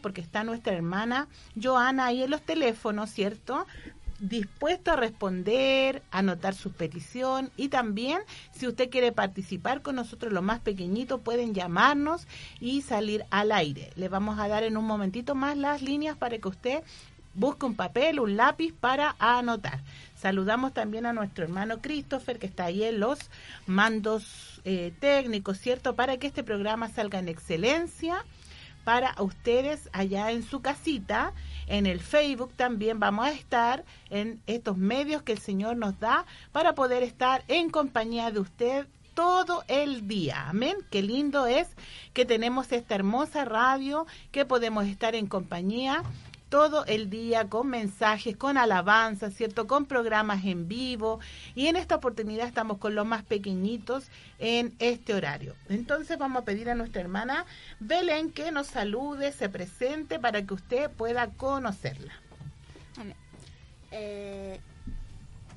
porque está nuestra hermana Joana ahí en los teléfonos, ¿cierto? dispuesto a responder, anotar su petición y también si usted quiere participar con nosotros, los más pequeñitos pueden llamarnos y salir al aire. Le vamos a dar en un momentito más las líneas para que usted busque un papel, un lápiz para anotar. Saludamos también a nuestro hermano Christopher que está ahí en los mandos eh, técnicos, ¿cierto? Para que este programa salga en excelencia para ustedes allá en su casita. En el Facebook también vamos a estar en estos medios que el Señor nos da para poder estar en compañía de usted todo el día. Amén. Qué lindo es que tenemos esta hermosa radio, que podemos estar en compañía todo el día con mensajes, con alabanzas, ¿cierto? Con programas en vivo. Y en esta oportunidad estamos con los más pequeñitos en este horario. Entonces vamos a pedir a nuestra hermana Belén que nos salude, se presente para que usted pueda conocerla. Eh,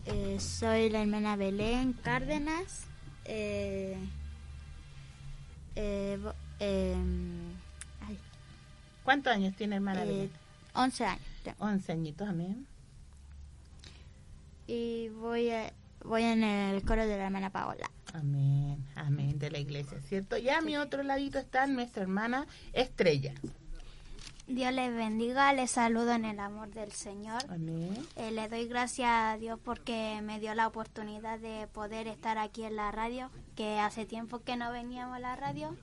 eh, soy la hermana Belén Cárdenas. Eh, em, ¿Cuántos años tiene hermana Belén? 11 años. 11 añitos, amén. Y voy, voy en el coro de la hermana Paola. Amén, amén, de la iglesia, ¿cierto? Y a mi otro ladito está nuestra hermana Estrella. Dios les bendiga, les saludo en el amor del Señor. Amén. Eh, le doy gracias a Dios porque me dio la oportunidad de poder estar aquí en la radio, que hace tiempo que no veníamos a la radio.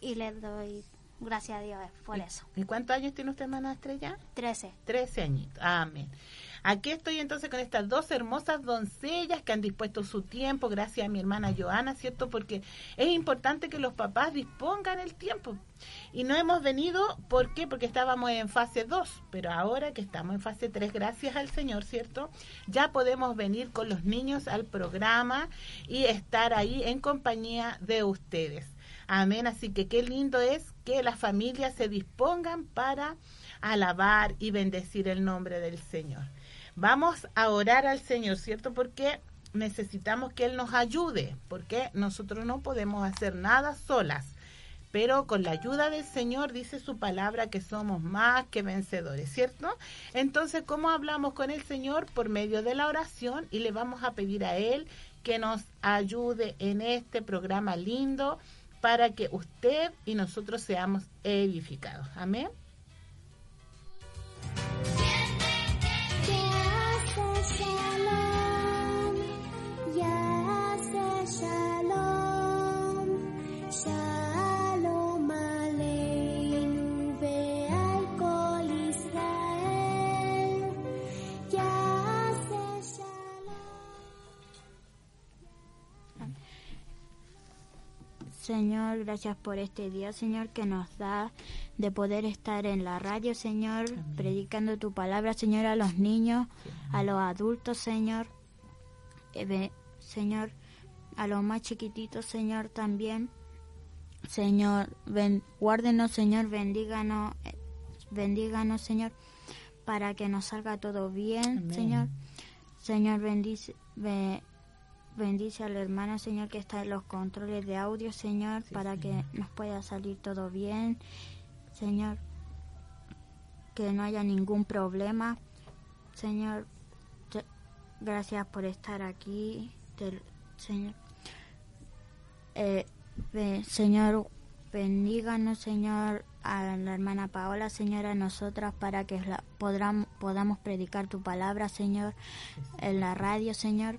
Y les doy Gracias a Dios por eso. ¿Y cuántos años tiene usted, hermana Estrella? Trece. Trece añitos. Amén. Aquí estoy entonces con estas dos hermosas doncellas que han dispuesto su tiempo, gracias a mi hermana Joana, ¿cierto? Porque es importante que los papás dispongan el tiempo. Y no hemos venido, ¿por qué? Porque estábamos en fase 2, pero ahora que estamos en fase 3, gracias al Señor, ¿cierto? Ya podemos venir con los niños al programa y estar ahí en compañía de ustedes. Amén. Así que qué lindo es que las familias se dispongan para alabar y bendecir el nombre del Señor. Vamos a orar al Señor, ¿cierto? Porque necesitamos que Él nos ayude, porque nosotros no podemos hacer nada solas. Pero con la ayuda del Señor dice su palabra que somos más que vencedores, ¿cierto? Entonces, ¿cómo hablamos con el Señor? Por medio de la oración y le vamos a pedir a Él que nos ayude en este programa lindo para que usted y nosotros seamos edificados. Amén. Señor, gracias por este día, Señor, que nos da de poder estar en la radio, Señor, predicando tu palabra, Señor, a los niños, a los adultos, Señor. Eh, señor, a los más chiquititos, Señor, también. Señor, guárdenos, Señor, bendíganos, eh, bendíganos, Señor, para que nos salga todo bien, Señor. Señor, bendice, Bendice a la hermana, Señor, que está en los controles de audio, Señor, para que nos pueda salir todo bien. Señor, que no haya ningún problema. Señor, gracias por estar aquí. señor, eh, Señor, bendíganos, Señor, a la hermana Paola, Señor, a nosotras, para que la, podamos predicar tu palabra, Señor, en la radio, Señor.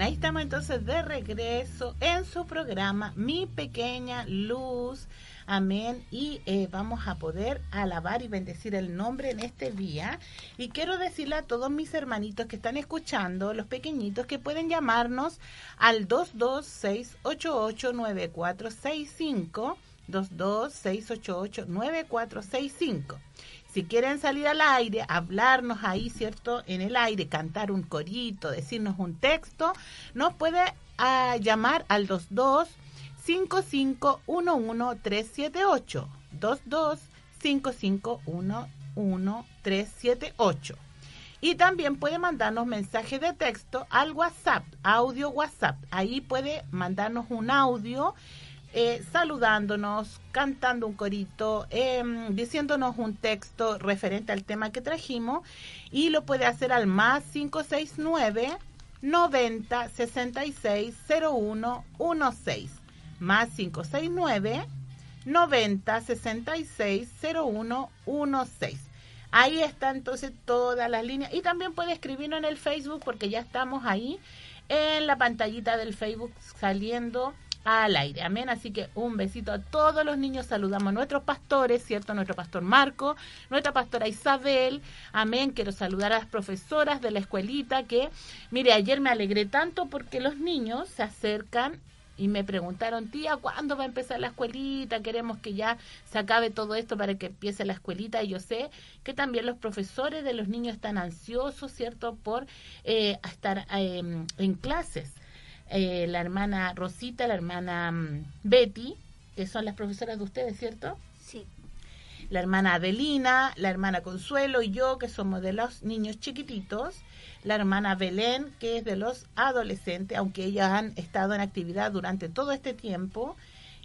Ahí estamos entonces de regreso en su programa Mi Pequeña Luz. Amén. Y eh, vamos a poder alabar y bendecir el nombre en este día. Y quiero decirle a todos mis hermanitos que están escuchando, los pequeñitos, que pueden llamarnos al 226889465. 226889465. Si quieren salir al aire, hablarnos ahí, ¿cierto? En el aire, cantar un corito, decirnos un texto, nos puede ah, llamar al 22 378 22 378 Y también puede mandarnos mensajes de texto al WhatsApp, audio WhatsApp. Ahí puede mandarnos un audio eh, saludándonos, cantando un corito, em, diciéndonos un texto referente al tema que trajimos y lo puede hacer al más 569 90 66 01 16 más 569 90 66 01 16 Ahí está entonces todas las líneas y también puede escribirnos en el Facebook porque ya estamos ahí en la pantallita del Facebook saliendo al aire. Amén. Así que un besito a todos los niños. Saludamos a nuestros pastores, ¿cierto? Nuestro pastor Marco, nuestra pastora Isabel. Amén. Quiero saludar a las profesoras de la escuelita que, mire, ayer me alegré tanto porque los niños se acercan y me preguntaron, tía, ¿cuándo va a empezar la escuelita? Queremos que ya se acabe todo esto para que empiece la escuelita. Y yo sé que también los profesores de los niños están ansiosos, ¿cierto?, por eh, estar em, en clases. Eh, la hermana Rosita, la hermana mm, Betty, que son las profesoras de ustedes, ¿cierto? Sí. La hermana Adelina, la hermana Consuelo y yo, que somos de los niños chiquititos. La hermana Belén, que es de los adolescentes, aunque ellas han estado en actividad durante todo este tiempo.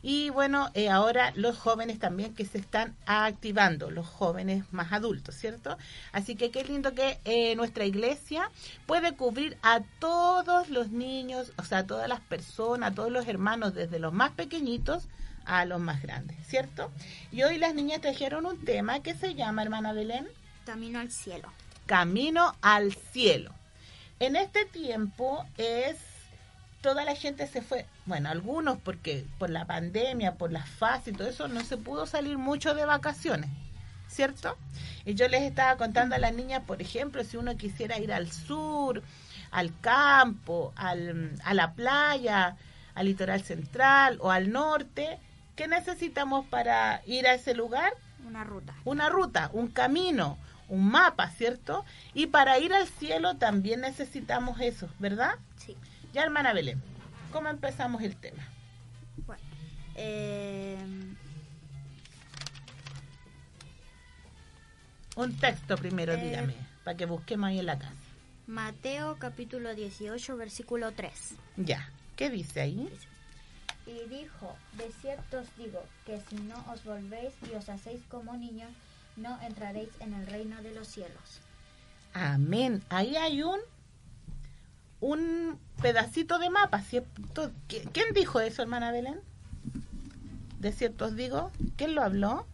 Y bueno, eh, ahora los jóvenes también que se están activando, los jóvenes más adultos, ¿cierto? Así que qué lindo que eh, nuestra iglesia puede cubrir a todos los niños, o sea, a todas las personas, a todos los hermanos, desde los más pequeñitos a los más grandes, ¿cierto? Y hoy las niñas trajeron un tema que se llama, hermana Belén. Camino al cielo. Camino al cielo. En este tiempo es toda la gente se fue, bueno, algunos porque por la pandemia, por la fase y todo eso, no se pudo salir mucho de vacaciones, ¿cierto? Y yo les estaba contando a las niñas, por ejemplo, si uno quisiera ir al sur, al campo, al, a la playa, al litoral central o al norte, ¿qué necesitamos para ir a ese lugar? Una ruta. Una ruta, un camino, un mapa, ¿cierto? Y para ir al cielo también necesitamos eso, ¿verdad? Sí. Ya, hermana Belén, ¿cómo empezamos el tema? Bueno, eh, Un texto primero, Eh, dígame, para que busquemos ahí en la casa. Mateo capítulo 18, versículo 3. Ya, ¿qué dice ahí? Y dijo, de cierto os digo, que si no os volvéis y os hacéis como niños, no entraréis en el reino de los cielos. Amén. Ahí hay un un pedacito de mapa, ¿cierto? ¿Qui- ¿Quién dijo eso, hermana Belén? De cierto os digo, ¿quién lo habló?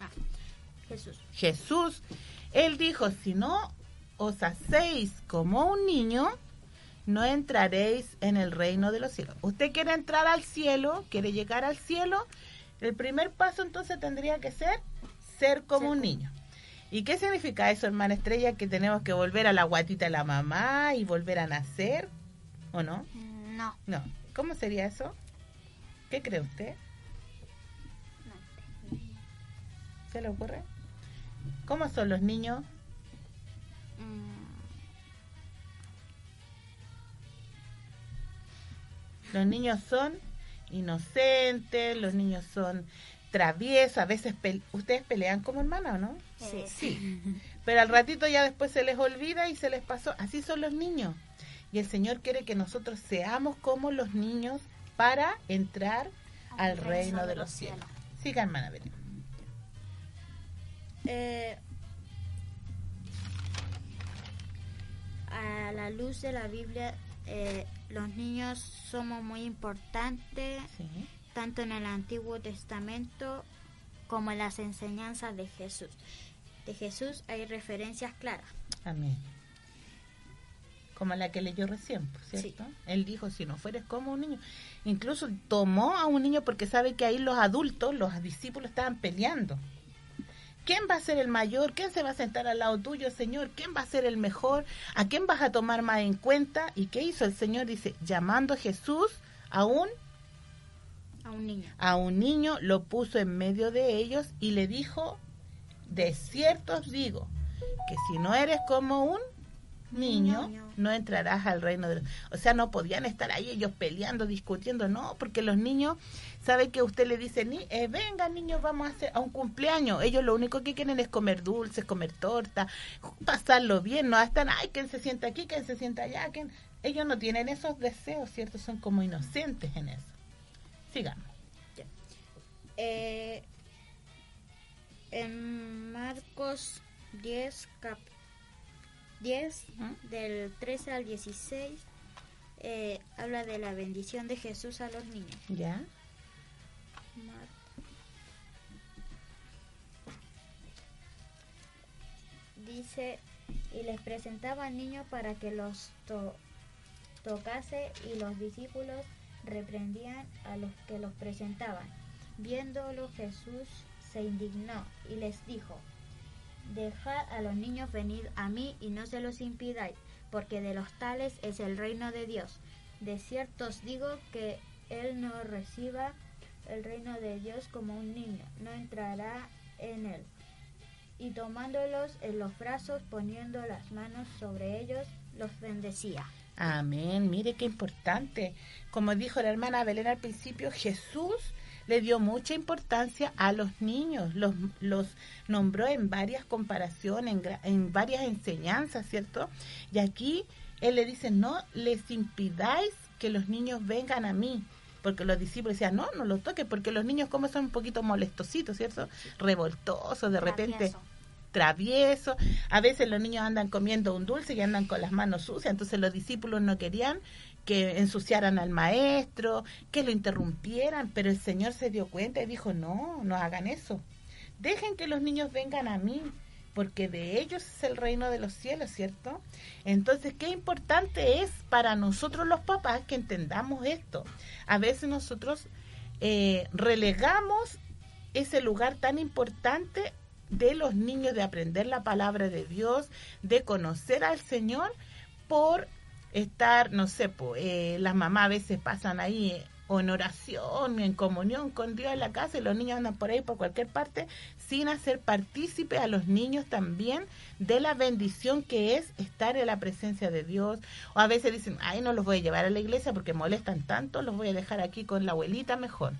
Ah, Jesús. Jesús. Él dijo, si no os hacéis como un niño, no entraréis en el reino de los cielos. Usted quiere entrar al cielo, quiere llegar al cielo, el primer paso entonces tendría que ser ser como un niño. ¿Y qué significa eso, hermana Estrella? Que tenemos que volver a la guatita de la mamá y volver a nacer, ¿o no? No, No. ¿Cómo sería eso? ¿Qué cree usted? ¿Se le ocurre? ¿Cómo son los niños? Mm, Los niños son inocentes, los niños son traviesos, a veces ustedes pelean como hermana, ¿o no? Sí. Sí. Pero al ratito ya después se les olvida y se les pasó. Así son los niños. Y el Señor quiere que nosotros seamos como los niños para entrar al reino de los cielos. Siga, hermana Belén. Eh, a la luz de la Biblia, eh, los niños somos muy importantes, Sí. Tanto en el Antiguo Testamento como en las enseñanzas de Jesús. De Jesús hay referencias claras. Amén. como la que leyó recién, ¿cierto? Él dijo, si no fueres como un niño. Incluso tomó a un niño porque sabe que ahí los adultos, los discípulos estaban peleando. ¿Quién va a ser el mayor? ¿Quién se va a sentar al lado tuyo, Señor? ¿Quién va a ser el mejor? ¿A quién vas a tomar más en cuenta? ¿Y qué hizo el Señor? Dice, llamando a Jesús a un a un niño. A un niño lo puso en medio de ellos y le dijo, de cierto os digo, que si no eres como un niño, no entrarás al reino de O sea, no podían estar ahí ellos peleando, discutiendo, no, porque los niños, saben que usted le dice, ni, eh, venga niños, vamos a hacer a un cumpleaños. Ellos lo único que quieren es comer dulces, comer torta, pasarlo bien, no están, ay, ¿quién se sienta aquí, ¿quién se sienta allá? ¿quién? Ellos no tienen esos deseos, ¿cierto? Son como inocentes en eso. Sigamos. Eh, en Marcos 10, cap 10, del 13 al 16, eh, habla de la bendición de Jesús a los niños. ¿Ya? Dice, y les presentaba al niño para que los tocase y los discípulos reprendían a los que los presentaban. Viéndolo Jesús se indignó y les dijo, Dejad a los niños venir a mí y no se los impidáis, porque de los tales es el reino de Dios. De cierto os digo que él no reciba el reino de Dios como un niño, no entrará en él. Y tomándolos en los brazos, poniendo las manos sobre ellos, los bendecía. Amén. Mire qué importante. Como dijo la hermana Belén al principio, Jesús le dio mucha importancia a los niños, los, los nombró en varias comparaciones, en, en varias enseñanzas, ¿cierto? Y aquí él le dice, no les impidáis que los niños vengan a mí, porque los discípulos decían, no, no los toques, porque los niños como son un poquito molestositos, ¿cierto? Revoltosos, de repente traviesos. A veces los niños andan comiendo un dulce y andan con las manos sucias, entonces los discípulos no querían que ensuciaran al maestro, que lo interrumpieran, pero el Señor se dio cuenta y dijo, no, no hagan eso. Dejen que los niños vengan a mí, porque de ellos es el reino de los cielos, ¿cierto? Entonces, qué importante es para nosotros los papás que entendamos esto. A veces nosotros eh, relegamos ese lugar tan importante de los niños de aprender la palabra de Dios, de conocer al Señor por estar, no sé, pues, las mamás a veces pasan ahí eh, en oración, en comunión con Dios en la casa y los niños andan por ahí por cualquier parte sin hacer partícipe a los niños también de la bendición que es estar en la presencia de Dios. O a veces dicen, ay, no los voy a llevar a la iglesia porque molestan tanto, los voy a dejar aquí con la abuelita mejor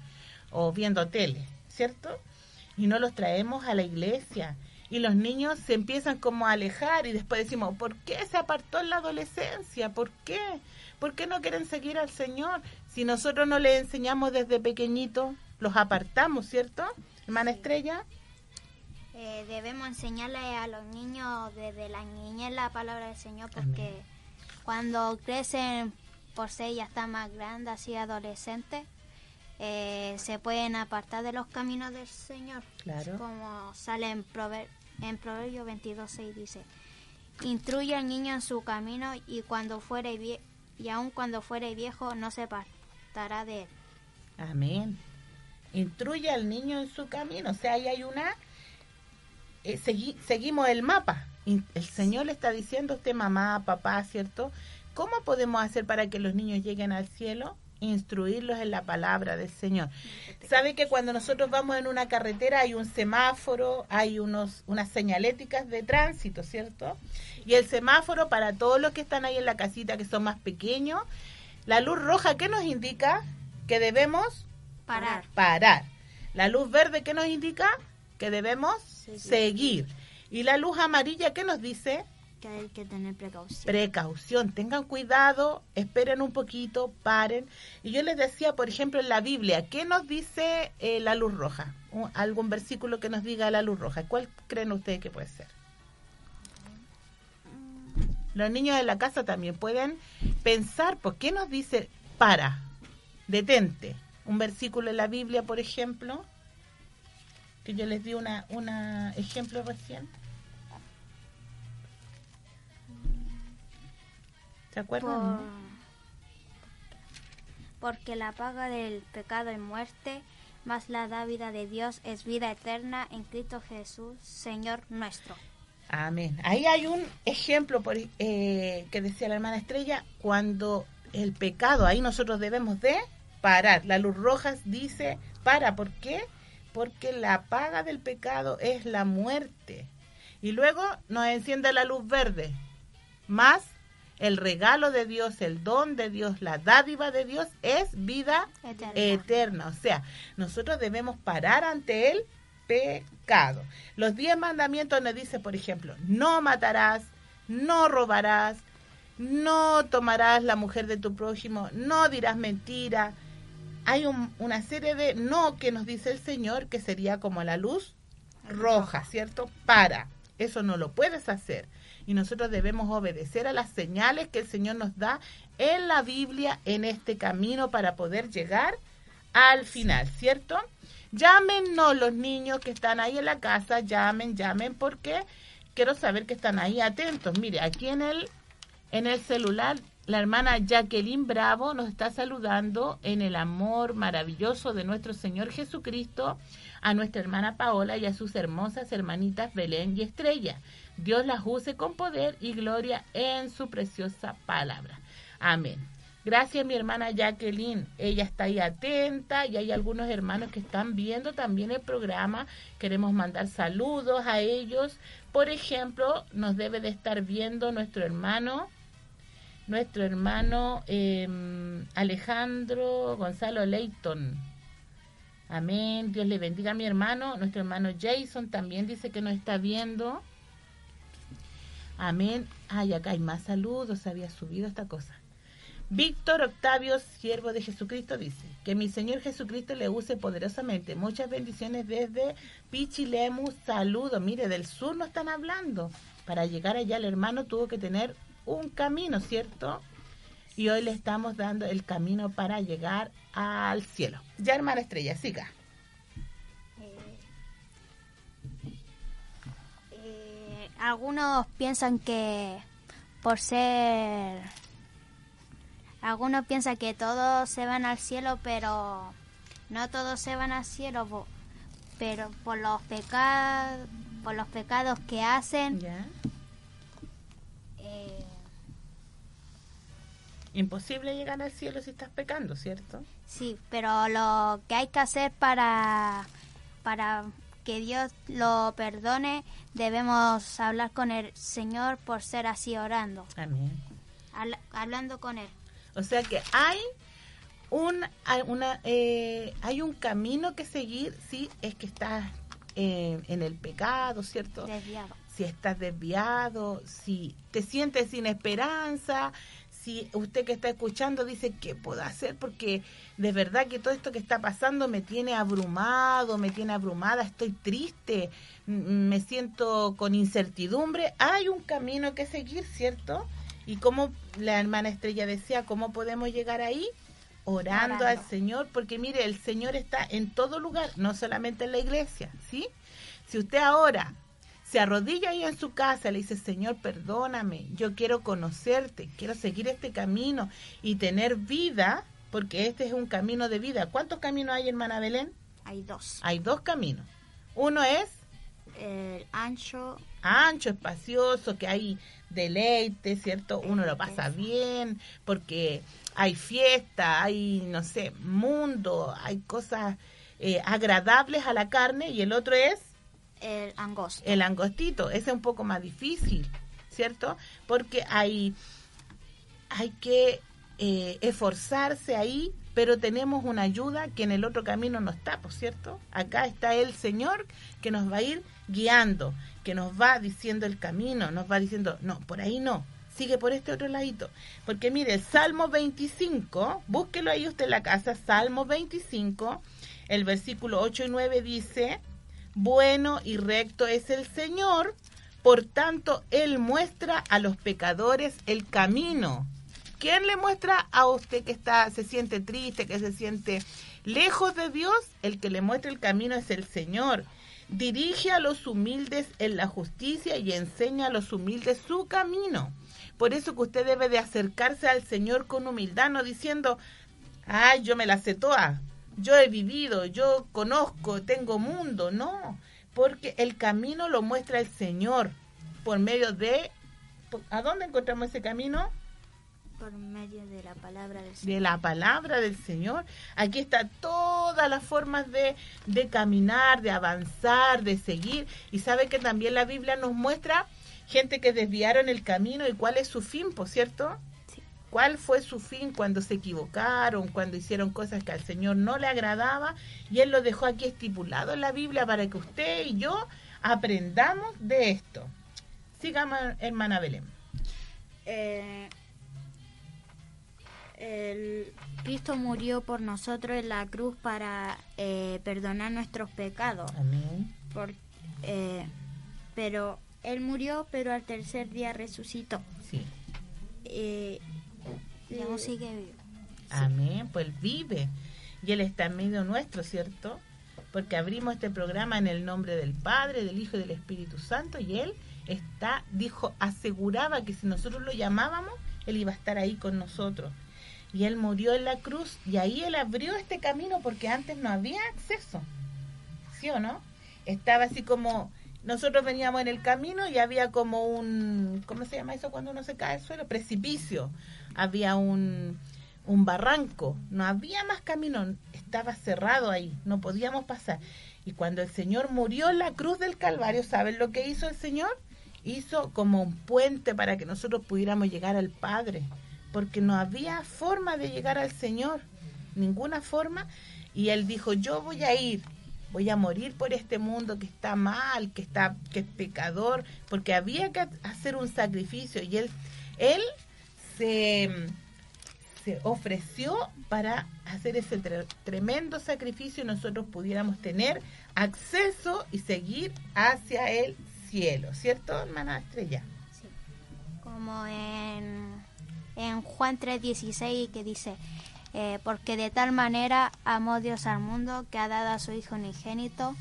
o viendo tele, ¿cierto? Y no los traemos a la iglesia y los niños se empiezan como a alejar y después decimos, ¿por qué se apartó en la adolescencia? ¿Por qué? ¿Por qué no quieren seguir al Señor? Si nosotros no les enseñamos desde pequeñito, los apartamos, ¿cierto? Hermana Estrella. Eh, debemos enseñarle a los niños desde la niñez la palabra del Señor porque cuando crecen por ser ya están más grandes, así adolescentes, eh, se pueden apartar de los caminos del Señor. Claro. Como sale en Proverbios en Proverbio 22.6 dice, instruye al niño en su camino y cuando fuere y aun cuando fuere viejo no se apartará de él. Amén. Instruye al niño en su camino. O sea, ahí hay una... Eh, seguimos el mapa. El Señor le está diciendo a usted, mamá, papá, ¿cierto? ¿Cómo podemos hacer para que los niños lleguen al cielo? Instruirlos en la palabra del Señor. Sabe que cuando nosotros vamos en una carretera hay un semáforo, hay unos, unas señaléticas de tránsito, ¿cierto? Y el semáforo para todos los que están ahí en la casita que son más pequeños, la luz roja, ¿qué nos indica? Que debemos parar. Parar. La luz verde, ¿qué nos indica? Que debemos seguir. Y la luz amarilla, ¿qué nos dice? Que hay que tener precaución. Precaución, tengan cuidado, esperen un poquito, paren. Y yo les decía, por ejemplo, en la Biblia, ¿qué nos dice eh, la luz roja? ¿Algún versículo que nos diga la luz roja? ¿Cuál creen ustedes que puede ser? Los niños de la casa también pueden pensar, ¿por qué nos dice para? Detente. Un versículo en la Biblia, por ejemplo, que yo les di un una ejemplo recién. ¿Se acuerdan? porque la paga del pecado es muerte, más la dávida de Dios es vida eterna en Cristo Jesús, Señor nuestro. Amén. Ahí hay un ejemplo por, eh, que decía la hermana Estrella, cuando el pecado, ahí nosotros debemos de parar. La luz roja dice, para, ¿por qué? Porque la paga del pecado es la muerte. Y luego nos enciende la luz verde, más el regalo de Dios, el don de Dios, la dádiva de Dios es vida eterna. O sea, nosotros debemos parar ante el pecado. Los diez mandamientos nos dice, por ejemplo, no matarás, no robarás, no tomarás la mujer de tu prójimo, no dirás mentira. Hay una serie de no que nos dice el Señor que sería como la luz roja, ¿cierto? Para. Eso no lo puedes hacer y nosotros debemos obedecer a las señales que el Señor nos da en la Biblia en este camino para poder llegar al final, ¿cierto? Llámenos los niños que están ahí en la casa, llamen, llamen, porque quiero saber que están ahí atentos. Mire, aquí en el, en el celular, la hermana Jacqueline Bravo nos está saludando en el amor maravilloso de nuestro Señor Jesucristo a nuestra hermana Paola y a sus hermosas hermanitas Belén y Estrella. Dios las use con poder y gloria en su preciosa palabra. Amén. Gracias mi hermana Jacqueline. Ella está ahí atenta y hay algunos hermanos que están viendo también el programa. Queremos mandar saludos a ellos. Por ejemplo, nos debe de estar viendo nuestro hermano, nuestro hermano em, Alejandro Gonzalo Leighton. Amén. Dios le bendiga a mi hermano. Nuestro hermano Jason también dice que nos está viendo. Amén. Ay, acá hay más saludos, había subido esta cosa. Víctor Octavio, siervo de Jesucristo, dice, que mi Señor Jesucristo le use poderosamente. Muchas bendiciones desde Pichilemus. Saludo. Mire, del sur no están hablando. Para llegar allá el hermano tuvo que tener un camino, ¿cierto? Y hoy le estamos dando el camino para llegar al cielo. Ya, hermana Estrella, siga. algunos piensan que por ser algunos piensan que todos se van al cielo pero no todos se van al cielo pero por los pecados por los pecados que hacen eh, imposible llegar al cielo si estás pecando cierto sí pero lo que hay que hacer para para que Dios lo perdone, debemos hablar con el Señor por ser así orando. Amén. hablando con Él. O sea que hay un, una, eh, hay un camino que seguir si es que estás eh, en el pecado, ¿cierto? Desviado. Si estás desviado, si te sientes sin esperanza, si usted que está escuchando dice, ¿qué puedo hacer? Porque de verdad que todo esto que está pasando me tiene abrumado, me tiene abrumada, estoy triste, me siento con incertidumbre. Hay un camino que seguir, ¿cierto? Y como la hermana Estrella decía, ¿cómo podemos llegar ahí? Orando, al Señor, porque mire, el Señor está en todo lugar, no solamente en la iglesia, ¿sí? Si usted ahora se arrodilla ahí en su casa, le dice, Señor, perdóname, yo quiero conocerte, quiero seguir este camino y tener vida, porque este es un camino de vida. ¿Cuántos caminos hay, hermana Belén? Hay dos. Hay dos caminos. Uno es... El ancho. Ancho, espacioso, que hay deleite, ¿cierto? Uno lo pasa bien, porque hay fiesta, hay, no sé, mundo, hay cosas eh, agradables a la carne, y el otro es el angosto. El angostito, ese es un poco más difícil, ¿cierto? Porque hay, hay que eh, esforzarse ahí, pero tenemos una ayuda que en el otro camino no está, ¿por cierto? Acá está el Señor que nos va a ir guiando, que nos va diciendo el camino, nos va diciendo, no, por ahí no, sigue por este otro ladito. Porque mire, Salmo 25, búsquelo ahí usted en la casa, Salmo 25, el versículo 8 y 9 dice, bueno y recto es el Señor, por tanto Él muestra a los pecadores el camino. ¿Quién le muestra a usted que está, se siente triste, que se siente lejos de Dios? El que le muestra el camino es el Señor. Dirige a los humildes en la justicia y enseña a los humildes su camino. Por eso que usted debe de acercarse al Señor con humildad, no diciendo, ay, yo me la sé toda, yo he vivido, yo conozco, tengo mundo, no, porque el camino lo muestra el Señor por medio de... ¿A dónde encontramos ese camino? Por medio de la palabra del Señor. De la palabra del Señor. Aquí está todas las formas de, de caminar, de avanzar, de seguir. Y sabe que también la Biblia nos muestra gente que desviaron el camino y cuál es su fin, por cierto. ¿Cuál fue su fin cuando se equivocaron, cuando hicieron cosas que al Señor no le agradaba? Y Él lo dejó aquí estipulado en la Biblia para que usted y yo aprendamos de esto. Sigamos, hermana Belén. Eh, el Cristo murió por nosotros en la cruz para eh, perdonar nuestros pecados. Amén. Por, eh, pero Él murió, pero al tercer día resucitó. Sí. Eh, Y aún sigue vivo. Amén, pues vive. Y Él está en medio nuestro, ¿cierto? Porque abrimos este programa en el nombre del Padre, del Hijo y del Espíritu Santo. Y Él está, dijo, aseguraba que si nosotros lo llamábamos, Él iba a estar ahí con nosotros. Y Él murió en la cruz y ahí Él abrió este camino porque antes no había acceso. ¿Sí o no? Estaba así como, nosotros veníamos en el camino y había como un, ¿cómo se llama eso cuando uno se cae al suelo? Precipicio. Había un, un barranco, no había más camino, estaba cerrado ahí, no podíamos pasar. Y cuando el Señor murió en la cruz del Calvario, ¿saben lo que hizo el Señor? Hizo como un puente para que nosotros pudiéramos llegar al Padre, porque no había forma de llegar al Señor, ninguna forma. Y Él dijo, yo voy a ir, voy a morir por este mundo que está mal, que está que es pecador, porque había que hacer un sacrificio y él él se, ofreció para hacer ese tre- tremendo sacrificio y nosotros pudiéramos tener acceso y seguir hacia el cielo, ¿cierto, hermana Estrella? Sí. Como en, en Juan 3:16 que dice, eh, porque de tal manera amó Dios al mundo que ha dado a su Hijo unigénito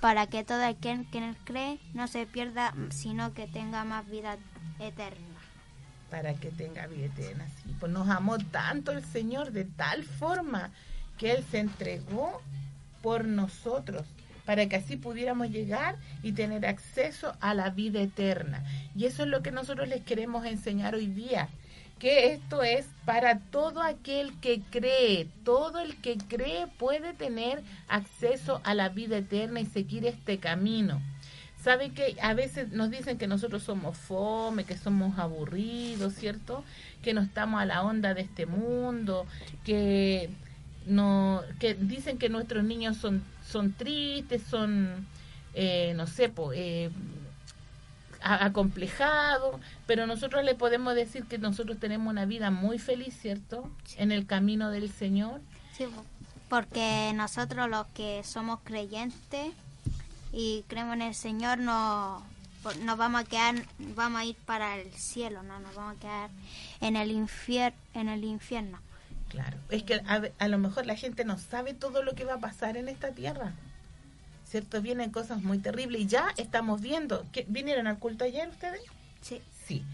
para que todo aquel que en él cree no se pierda, sino que tenga más vida eterna. Para que tenga vida eterna. Pues nos amó tanto el Señor de tal forma que Él se entregó por nosotros para que así pudiéramos llegar y tener acceso a la vida eterna. Y eso es lo que nosotros les queremos enseñar hoy día, que esto es para todo aquel que cree, todo el que cree puede tener acceso a la vida eterna y seguir este camino. ¿Sabe que a veces nos dicen que nosotros somos fome, que somos aburridos, ¿cierto? Que no estamos a la onda de este mundo, que no que dicen que nuestros niños son son tristes, son eh, no sé, po, eh, acomplejados, pero nosotros le podemos decir que nosotros tenemos una vida muy feliz, ¿cierto? En el camino del Señor. Sí, po- porque nosotros los que somos creyentes y creemos en el Señor no nos vamos a quedar vamos a ir para el cielo no nos vamos a quedar en el infier en el infierno Claro, es que a, lo mejor la gente no sabe todo lo que va a pasar en esta tierra. ¿Cierto? Vienen cosas muy terribles y ya estamos viendo. que ¿Vinieron al culto ayer ustedes? sí Sí.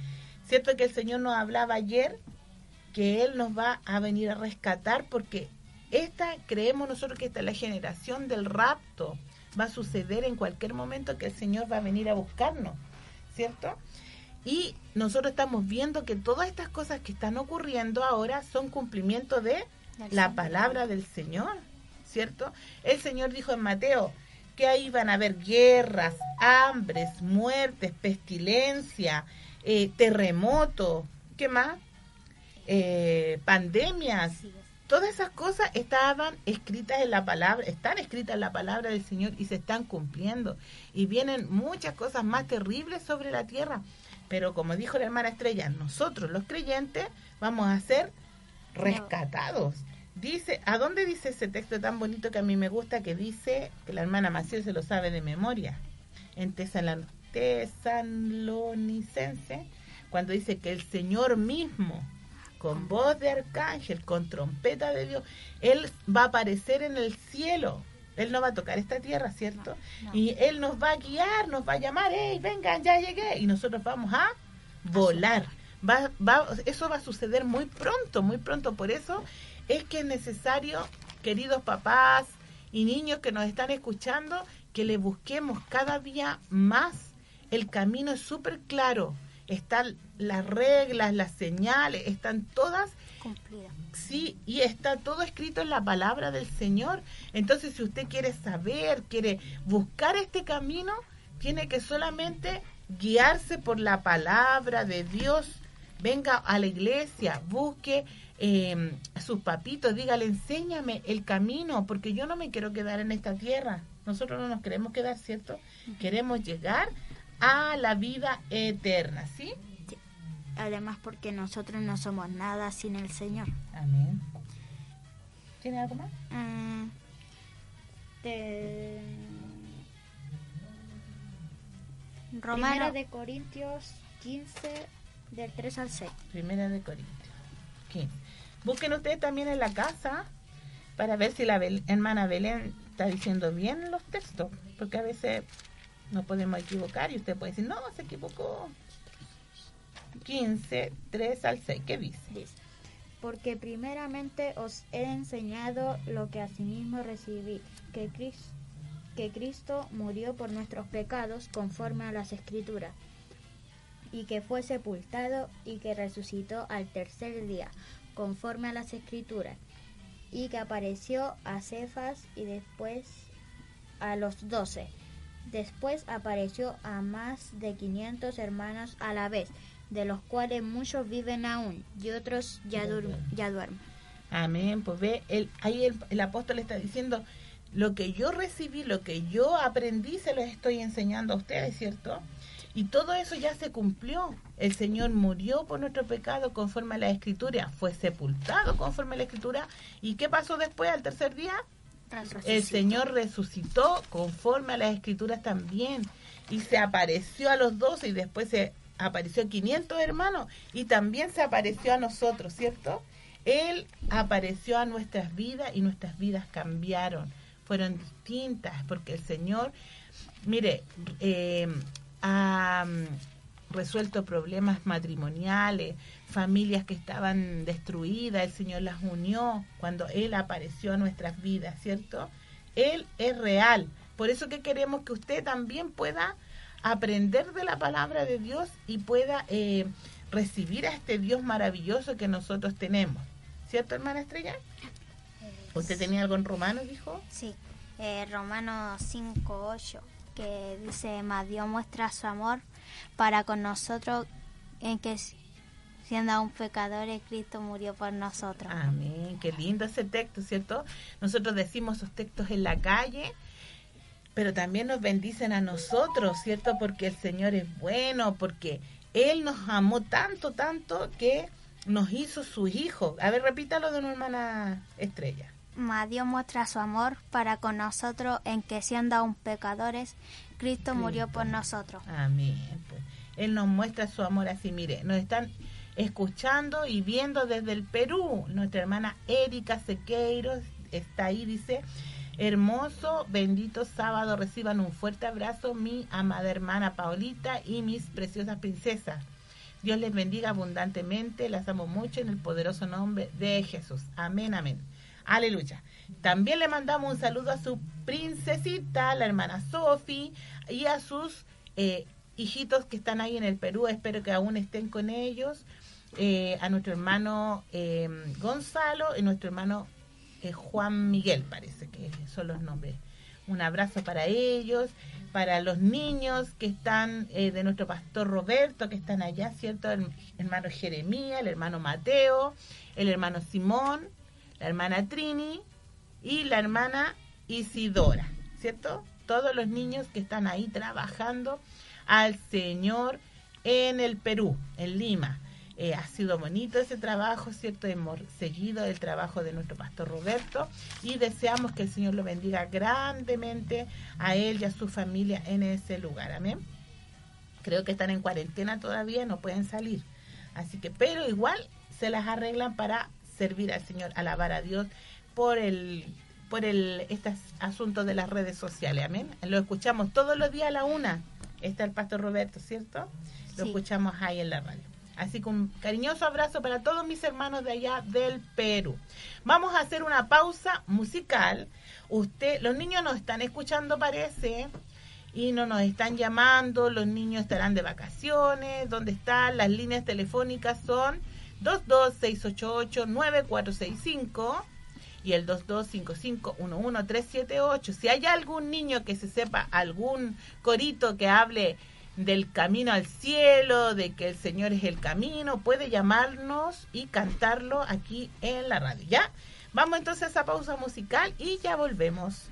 ¿Cierto que el Señor nos hablaba ayer que Él nos va a venir a rescatar porque esta, creemos nosotros que esta es la generación del rapto. Va a suceder en cualquier momento que el Señor va a venir a buscarnos, ¿cierto? Y nosotros estamos viendo que todas estas cosas que están ocurriendo ahora son cumplimiento de la palabra del Señor, ¿cierto? El Señor dijo en Mateo que ahí van a haber guerras, hambres, muertes, pestilencia, eh, terremotos, ¿qué más? Eh, pandemias. Todas esas cosas estaban escritas en la palabra, están escritas en la palabra del Señor y se están cumpliendo. Y vienen muchas cosas más terribles sobre la tierra. Pero como dijo la hermana Estrella, nosotros los creyentes vamos a ser rescatados. Dice, ¿a dónde dice ese texto tan bonito que a mí me gusta que dice que la hermana Maciel se lo sabe de memoria? En Tesalonicense, cuando dice que el Señor mismo, con voz de arcángel, con trompeta de Dios, Él va a aparecer en el cielo. Él no va a tocar esta tierra, ¿cierto? No, no. Y Él nos va a guiar, nos va a llamar, hey, vengan, ya llegué. Y nosotros vamos a volar, Va, va, eso va a suceder muy pronto, muy pronto. Por eso es que es necesario, queridos papás y niños que nos están escuchando, que le busquemos cada día más. El camino es súper claro. Están las reglas, las señales, están todas Cumplida. Sí, y está todo escrito en la palabra del Señor. Entonces, si usted quiere saber, quiere buscar este camino, tiene que solamente guiarse por la palabra de Dios. Venga a la iglesia, busque eh, a sus papitos, dígale, enséñame el camino, porque yo no me quiero quedar en esta tierra. Nosotros no nos queremos quedar, ¿cierto? Queremos llegar a la vida eterna, ¿sí? Además porque nosotros no somos nada sin el Señor. Amén. ¿Tiene algo más? Mm, de... Romano. Primera de Corintios 15, del 3 al 6. Primera de Corintios. 15. Busquen ustedes también en la casa para ver si la Bel- hermana Belén está diciendo bien los textos, porque a veces nos podemos equivocar y usted puede decir, no, se equivocó. 15, 3 al 6, ¿qué dice? Dice, porque primeramente os he enseñado lo que asimismo recibí, que, Cris- que Cristo murió por nuestros pecados conforme a las escrituras, y que fue sepultado y que resucitó al tercer día conforme a las escrituras, y que apareció a Cefas y después a los doce. Después apareció a más de 500 hermanos a la vez, de los cuales muchos viven aún y otros ya, duermen. Amén, pues ve, el, ahí el, el apóstol está diciendo, lo que yo recibí, lo que yo aprendí, se lo estoy enseñando a ustedes, ¿cierto? Y todo eso ya se cumplió. El Señor murió por nuestro pecado conforme a la Escritura, fue sepultado conforme a la Escritura. ¿Y qué pasó después, al tercer día? El Señor resucitó conforme a las Escrituras también. Y se apareció a los doce y después se apareció a 500 hermanos y también se apareció a nosotros, ¿cierto? Él apareció a nuestras vidas y nuestras vidas cambiaron, fueron distintas, porque el Señor, mire, eh, ha resuelto problemas matrimoniales, familias que estaban destruidas, el Señor las unió cuando Él apareció a nuestras vidas, ¿cierto? Él es real. Por eso que queremos que usted también pueda aprender de la palabra de Dios y pueda eh, recibir a este Dios maravilloso que nosotros tenemos. ¿Cierto, hermana Estrella? ¿Usted tenía algo en romano, dijo? Sí, eh, Romanos 5.8, que dice, más Dios muestra su amor para con nosotros en que siendo aún pecadores, Cristo murió por nosotros. Amén, qué lindo ese texto, ¿cierto? Nosotros decimos esos textos en la calle, pero también nos bendicen a nosotros, ¿cierto? Porque el Señor es bueno, porque Él nos amó tanto, tanto que nos hizo su hijo. A ver, repítalo de una hermana estrella. Mas Dios muestra su amor para con nosotros en que siendo aún pecadores, Cristo murió por nosotros. Amén. pues. Él nos muestra su amor así. Mire, nos están escuchando y viendo desde el Perú. Nuestra hermana Erika Sequeiros está ahí, dice, hermoso, bendito sábado. Reciban un fuerte abrazo, mi amada hermana Paulita y mis preciosas princesas. Dios les bendiga abundantemente, las amo mucho en el poderoso nombre de Jesús. Amén, amén. Aleluya. También le mandamos un saludo a su princesita, la hermana Sofi, y a sus eh, hijitos que están ahí en el Perú. Espero que aún estén con ellos. Eh, a nuestro hermano eh, Gonzalo y nuestro hermano eh, Juan Miguel, parece que son los nombres. Un abrazo para ellos, para los niños que están de nuestro pastor Roberto, que están allá, ¿cierto? El hermano Jeremías, el hermano Mateo, el hermano Simón, la hermana Trini y la hermana Isidora, ¿cierto? Todos los niños que están ahí trabajando al Señor en el Perú, en Lima. Eh, ha sido bonito ese trabajo, ¿cierto? Hemos seguido el trabajo de nuestro pastor Roberto y deseamos que el Señor lo bendiga grandemente a él y a su familia en ese lugar. Amén. Creo que están en cuarentena todavía, no pueden salir. Así que, pero igual se las arreglan para servir al Señor, alabar a Dios por el por el este asunto de las redes sociales. Amén. Lo escuchamos todos los días a la una. Está el pastor Roberto, ¿cierto? Lo Sí. escuchamos ahí en la radio. Así que un cariñoso abrazo para todos mis hermanos de allá del Perú. Vamos a hacer una pausa musical. Usted, los niños nos están escuchando, parece, y no nos están llamando. Los niños estarán de vacaciones. ¿Dónde están? Las líneas telefónicas son 226889465 y el 225511378. Si hay algún niño que se sepa algún corito que hable del camino al cielo, de que el Señor es el camino, puede llamarnos y cantarlo aquí en la radio. ¿Ya? Vamos entonces a pausa musical y ya volvemos.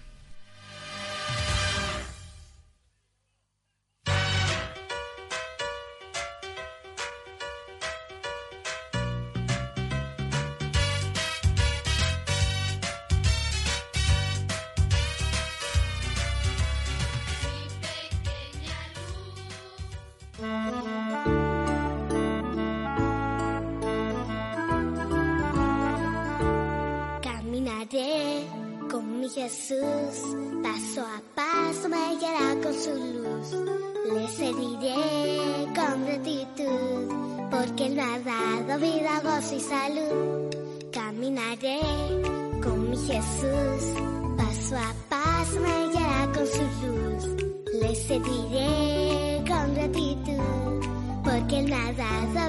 Paso a paso me guiará con su luz. Le seguiré con gratitud, porque Él me ha dado vida, gozo y salud. Caminaré con mi Jesús, paso a paso me guiará con su luz. Le seguiré con gratitud, porque Él me ha dado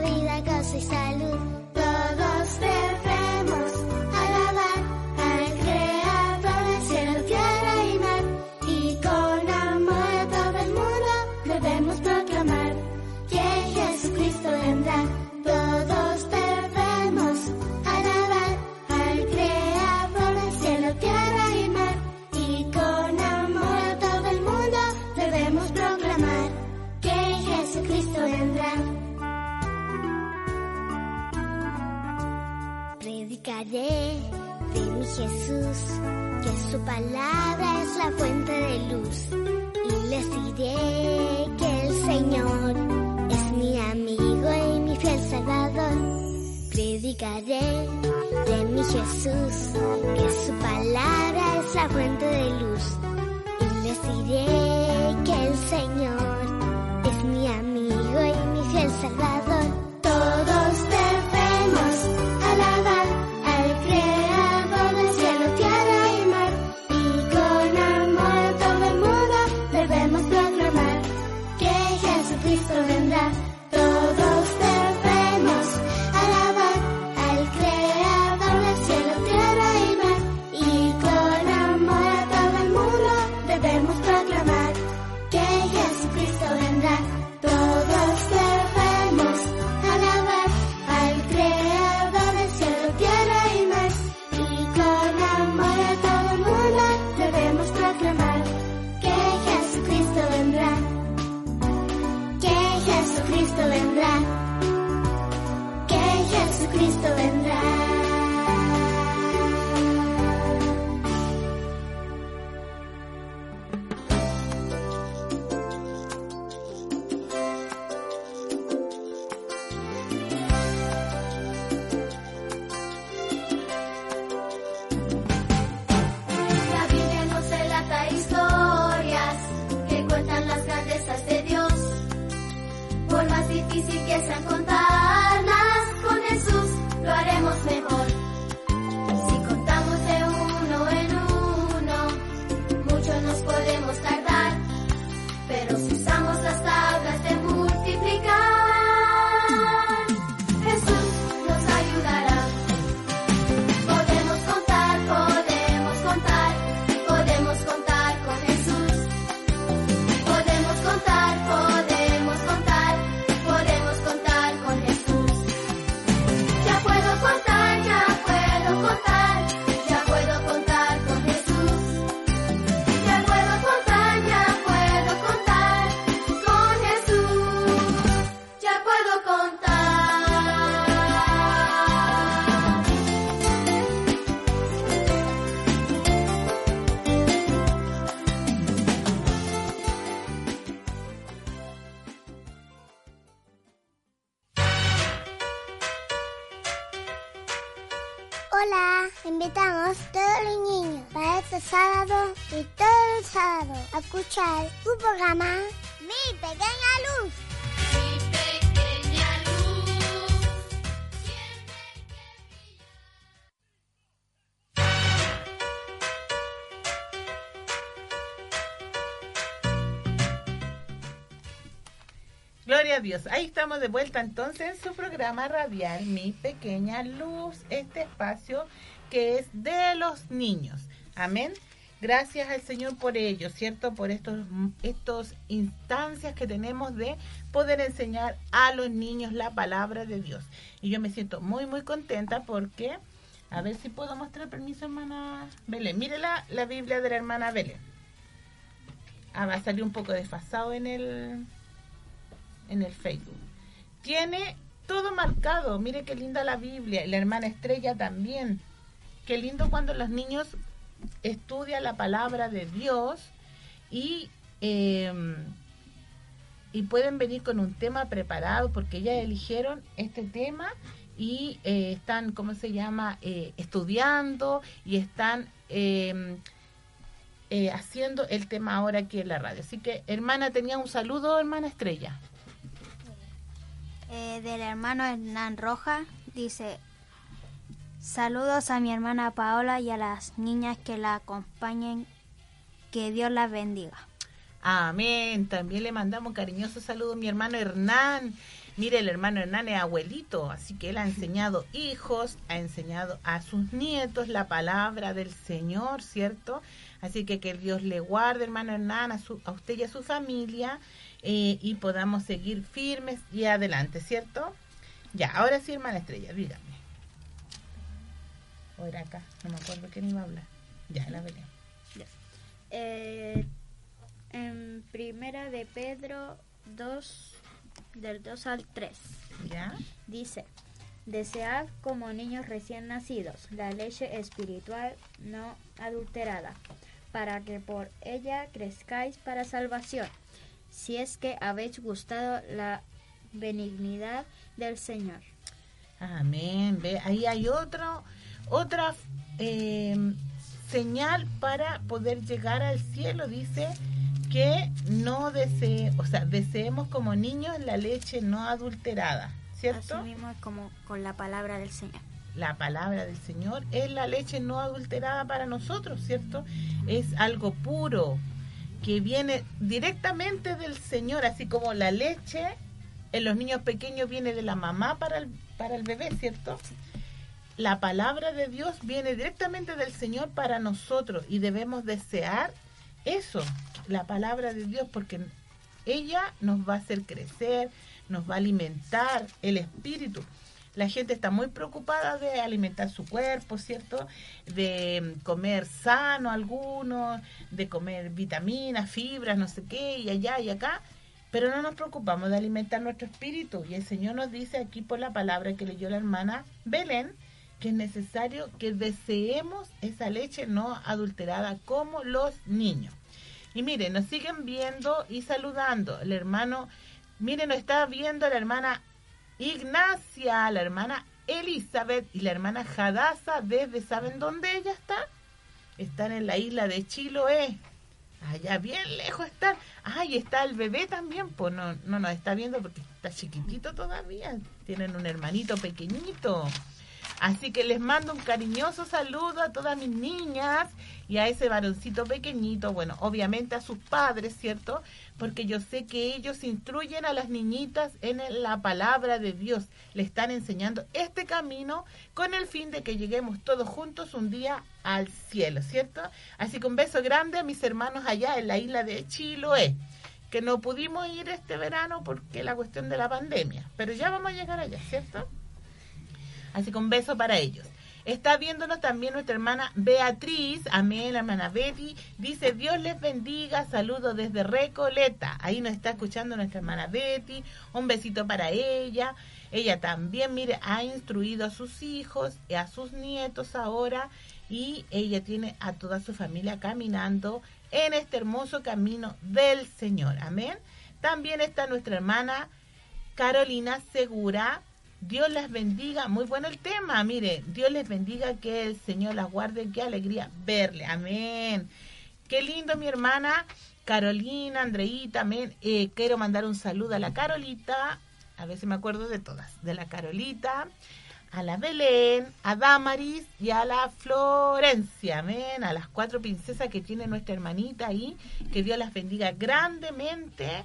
Dios. Ahí estamos de vuelta entonces en su programa radial Mi Pequeña Luz, este espacio que es de los niños. Amén. Gracias al Señor por ello, ¿cierto? Por estos, estos instancias que tenemos de poder enseñar a los niños la palabra de Dios. Y yo me siento muy, muy contenta porque, a ver si puedo mostrar permiso, hermana Belén. Mire la, la Biblia de la hermana Belén. Ah, va a salir un poco desfasado en el, en el Facebook. Tiene todo marcado. Mire qué linda la Biblia. La hermana Estrella también. Qué lindo cuando los niños estudian la palabra de Dios y, em, y pueden venir con un tema preparado porque ya eligieron este tema y eh, están, ¿cómo se llama?, eh, estudiando y están em, eh, haciendo el tema ahora aquí en la radio. Así que, hermana, tenía un saludo, hermana Estrella. Eh, del hermano Hernán Roja, dice, saludos a mi hermana Paola y a las niñas que la acompañen, que Dios las bendiga. Amén. También le mandamos un cariñoso saludo a mi hermano Hernán. Mire, el hermano Hernán es abuelito, así que él ha enseñado hijos, ha enseñado a sus nietos la palabra del Señor, ¿cierto? Así que que Dios le guarde, hermano Hernán, a, su, a usted y a su familia eh, y podamos seguir firmes y adelante, ¿cierto? Ya, ahora sí, hermana Estrella, dígame. O era acá, no me acuerdo quién iba a hablar. Ya, la veré. Eh, en primera de Pedro 2, del 2 al 3, ¿Ya? dice, desead como niños recién nacidos la leche espiritual no adulterada, para que por ella crezcáis para salvación si es que habéis gustado la benignidad del Señor. Amén. Ve, ahí hay otro, otra eh, señal para poder llegar al cielo. Dice que no desee, o sea, deseemos como niños la leche no adulterada, ¿cierto? Así mismo es como con la palabra del Señor. La palabra del Señor es la leche no adulterada para nosotros, ¿cierto? Es algo puro, que viene directamente del Señor, así como la leche en los niños pequeños viene de la mamá para el, para el bebé, ¿cierto? La palabra de Dios viene directamente del Señor para nosotros y debemos desear eso, la palabra de Dios, porque ella nos va a hacer crecer, nos va a alimentar el espíritu. La gente está muy preocupada de alimentar su cuerpo, ¿cierto? De comer sano algunos, de comer vitaminas, fibras, no sé qué, y allá y acá. Pero no nos preocupamos de alimentar nuestro espíritu. Y el Señor nos dice aquí por la palabra que leyó la hermana Belén, que es necesario que deseemos esa leche no adulterada como los niños. Y miren, nos siguen viendo y saludando. El hermano, miren, nos está viendo la hermana Ignacia, la hermana Elizabeth y la hermana Hadassah desde, ¿saben dónde ella está? Están en la isla de Chiloé. Allá bien lejos están. Ay, está el bebé también, pues no, no nos está viendo porque está chiquitito todavía. Tienen un hermanito pequeñito. Así que les mando un cariñoso saludo a todas mis niñas y a ese varoncito pequeñito, bueno, obviamente a sus padres, ¿cierto? Porque yo sé que ellos instruyen a las niñitas en la palabra de Dios, le están enseñando este camino con el fin de que lleguemos todos juntos un día al cielo, ¿cierto? Así que un beso grande a mis hermanos allá en la isla de Chiloé que no pudimos ir este verano porque la cuestión de la pandemia, pero ya vamos a llegar allá, ¿cierto? Así que un beso para ellos. Está viéndonos también nuestra hermana Beatriz, amén, la hermana Betty. Dice, Dios les bendiga, saludos desde Recoleta. Ahí nos está escuchando nuestra hermana Betty. Un besito para ella. Ella también, mire, ha instruido a sus hijos y a sus nietos ahora. Y ella tiene a toda su familia caminando en este hermoso camino del Señor. Amén. También está nuestra hermana Carolina Segura Dios las bendiga. Muy bueno el tema. Mire, Dios les bendiga, que el Señor las guarde. Qué alegría verle. Amén. Qué lindo, mi hermana Carolina, Andreita. Amén. Eh, quiero mandar un saludo a la Carolita. A si me acuerdo de todas. De la Carolita, a la Belén, a Damaris y a la Florencia. Amén. A las cuatro princesas que tiene nuestra hermanita ahí. Que Dios las bendiga grandemente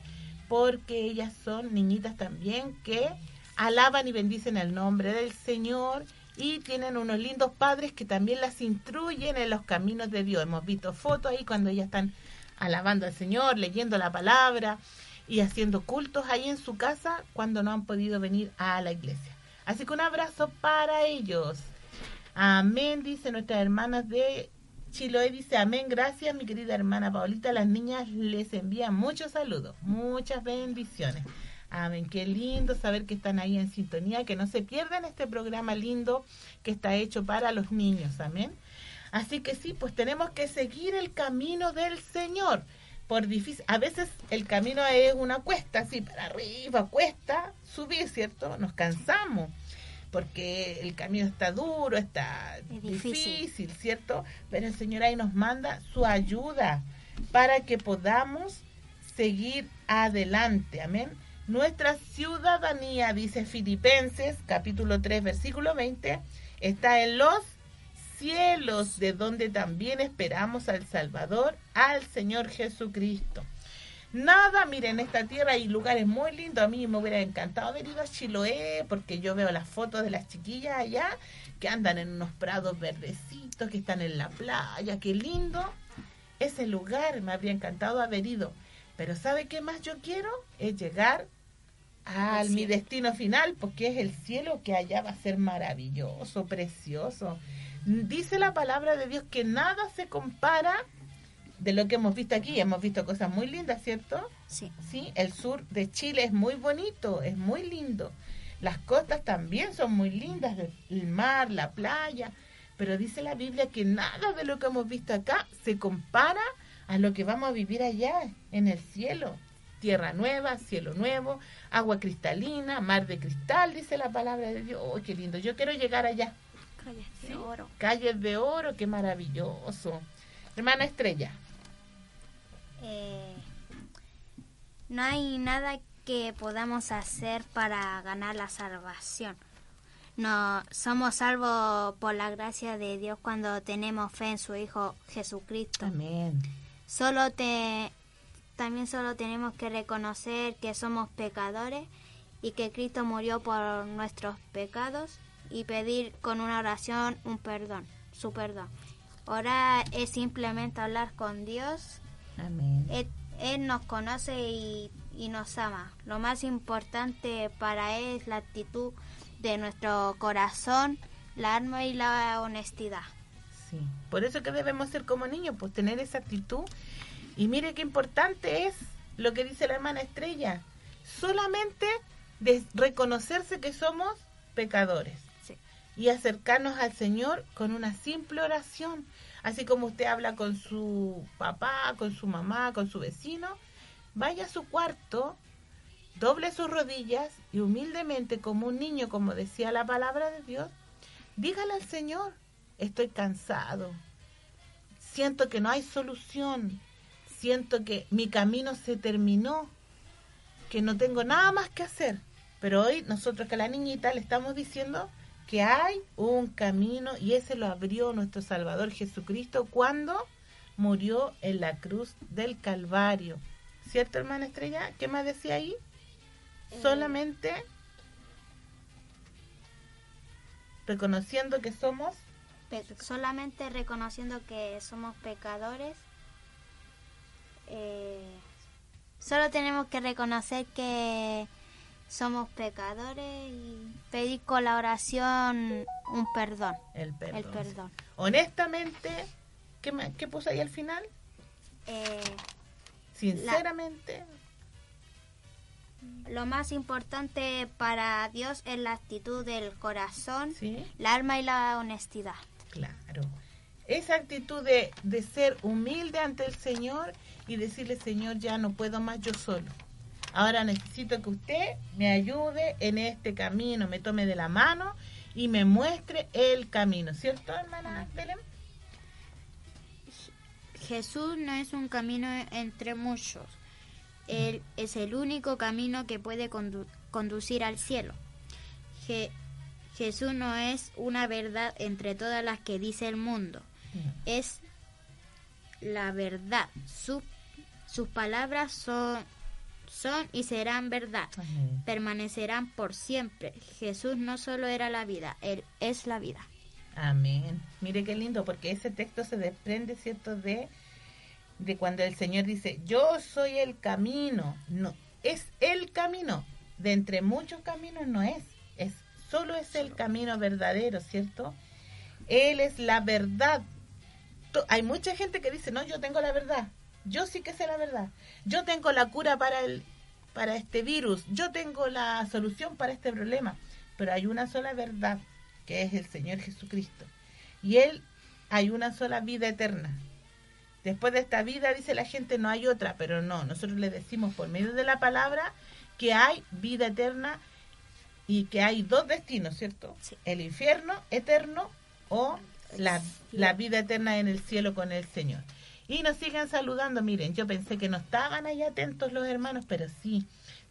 porque ellas son niñitas también que alaban y bendicen el nombre del Señor y tienen unos lindos padres que también las instruyen en los caminos de Dios. Hemos visto fotos ahí cuando ellas están alabando al Señor, leyendo la palabra y haciendo cultos ahí en su casa cuando no han podido venir a la iglesia. Así que un abrazo para ellos. Amén, dice nuestras hermanas de Chiloé, dice amén, gracias mi querida hermana Paulita. Las niñas les envían muchos saludos, muchas bendiciones. Amén, qué lindo saber que están ahí en sintonía, que no se pierdan este programa lindo que está hecho para los niños. Amén. Así que sí, pues tenemos que seguir el camino del Señor. Por difícil, a veces el camino es una cuesta, así para arriba, cuesta, subir, ¿cierto? Nos cansamos porque el camino está duro, está difícil. ¿cierto? Pero el Señor ahí nos manda su ayuda para que podamos seguir adelante. Amén. Nuestra ciudadanía, dice Filipenses, capítulo 3, versículo 20, está en los cielos, de donde también esperamos al Salvador, al Señor Jesucristo. Nada, miren, en esta tierra hay lugares muy lindos. A mí me hubiera encantado haber ido a Chiloé, porque yo veo las fotos de las chiquillas allá que andan en unos prados verdecitos, que están en la playa. Qué lindo. Ese lugar me habría encantado haber ido. Pero ¿sabe qué más yo quiero? Es llegar a mi destino final, porque es el cielo que allá va a ser maravilloso, precioso. Dice la palabra de Dios que nada se compara de lo que hemos visto aquí. Hemos visto cosas muy lindas, ¿cierto? Sí. Sí, el sur de Chile es muy bonito, es muy lindo. Las costas también son muy lindas, el mar, la playa. Pero dice la Biblia que nada de lo que hemos visto acá se compara a lo que vamos a vivir allá, en el cielo. Tierra nueva, cielo nuevo, agua cristalina, mar de cristal, dice la palabra de Dios. ¡Oh, qué lindo! Yo quiero llegar allá. Calles de oro. Calles de oro, qué maravilloso. Hermana Estrella. Eh, no hay nada que podamos hacer para ganar la salvación. No, somos salvos por la gracia de Dios cuando tenemos fe en su Hijo Jesucristo. Amén. Solo te, también solo tenemos que reconocer que somos pecadores y que Cristo murió por nuestros pecados y pedir con una oración un perdón, su perdón. Orar es simplemente hablar con Dios. Amén. Él, Él nos conoce y, y nos ama. Lo más importante para Él es la actitud de nuestro corazón, la alma y la honestidad. Sí. Por eso que debemos ser como niños, pues tener esa actitud. Y mire qué importante es lo que dice la hermana Estrella. Solamente de reconocerse que somos pecadores Sí. y acercarnos al Señor con una simple oración. Así como usted habla con su papá, con su mamá, con su vecino, vaya a su cuarto, doble sus rodillas y humildemente, como un niño, como decía la palabra de Dios, dígale al Señor, estoy cansado, siento que no hay solución, siento que mi camino se terminó, que no tengo nada más que hacer. Pero hoy nosotros que a la niñita le estamos diciendo que hay un camino y ese lo abrió nuestro Salvador Jesucristo cuando murió en la cruz del Calvario. ¿Cierto, hermana Estrella? ¿Qué más decía ahí? Solamente reconociendo que somos Pe- solamente reconociendo que somos pecadores. Eh, solo tenemos que reconocer que somos pecadores y pedir con la oración un perdón. el perdón. El perdón. Honestamente, ¿qué, puso ahí al final? Eh, Sinceramente, lo más importante para Dios es la actitud del corazón, ¿sí? la alma y la honestidad. Claro. Esa actitud de, de ser humilde ante el Señor y decirle, Señor, ya no puedo más yo solo. Ahora necesito que usted me ayude en este camino, me tome de la mano y me muestre el camino. ¿Cierto, hermana Belén? Jesús no es un camino entre muchos. Él es el único camino que puede condu- conducir al cielo. Je- Jesús no es una verdad entre todas las que dice el mundo. Es la verdad. Su- sus palabras son, son y serán verdad. Amén. Permanecerán por siempre. Jesús no solo era la vida, Él es la vida. Amén. Mire qué lindo, porque ese texto se desprende, ¿cierto?, de, de cuando el Señor dice, yo soy el camino. No, es el camino. De entre muchos caminos no es. Es solo es el camino verdadero, ¿cierto? Él es la verdad. Hay mucha gente que dice, no, yo tengo la verdad. Yo sí que sé la verdad. Yo tengo la cura para el para este virus. Yo tengo la solución para este problema. Pero hay una sola verdad, que es el Señor Jesucristo. Y Él hay una sola vida eterna. Después de esta vida, dice la gente, no hay otra, pero no, nosotros le decimos por medio de la palabra que hay vida eterna y que hay dos destinos, ¿cierto? Sí. El infierno eterno o la, la vida eterna en el cielo con el Señor. Y nos siguen saludando, miren, yo pensé que no estaban ahí atentos los hermanos, pero sí.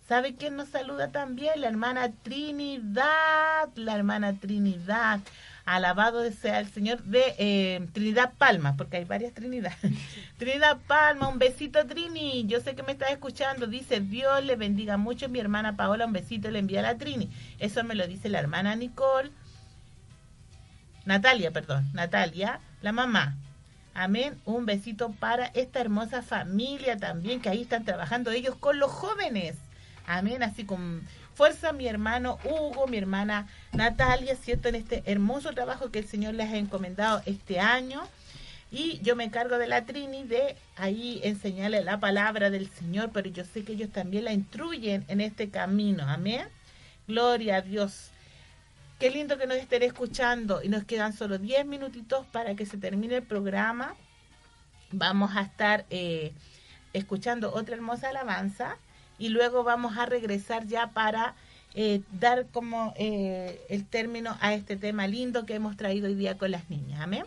¿Sabe quién nos saluda también? La hermana Trinidad, la hermana Trinidad. Alabado sea el Señor de eh, Trinidad Palma, porque hay varias Trinidad. Trinidad Palma, un besito Trini. Yo sé que me estás escuchando. Dice, Dios le bendiga mucho. Mi hermana Paola, un besito le envía a la Trini. Eso me lo dice la hermana Nicole. Natalia, perdón. Natalia, la mamá. Amén. Un besito para esta hermosa familia también, que ahí están trabajando ellos con los jóvenes. Amén. Así con fuerza mi hermano Hugo, mi hermana Natalia, ¿cierto? En este hermoso trabajo que el Señor les ha encomendado este año. Y yo me encargo de la Trini de ahí enseñarle la palabra del Señor, pero yo sé que ellos también la instruyen en este camino. Amén. Gloria a Dios. Qué lindo que nos estén escuchando y nos quedan solo 10 minutitos para que se termine el programa. Vamos a estar eh, escuchando otra hermosa alabanza y luego vamos a regresar ya para eh, dar como eh, el término a este tema lindo que hemos traído hoy día con las niñas. Amén.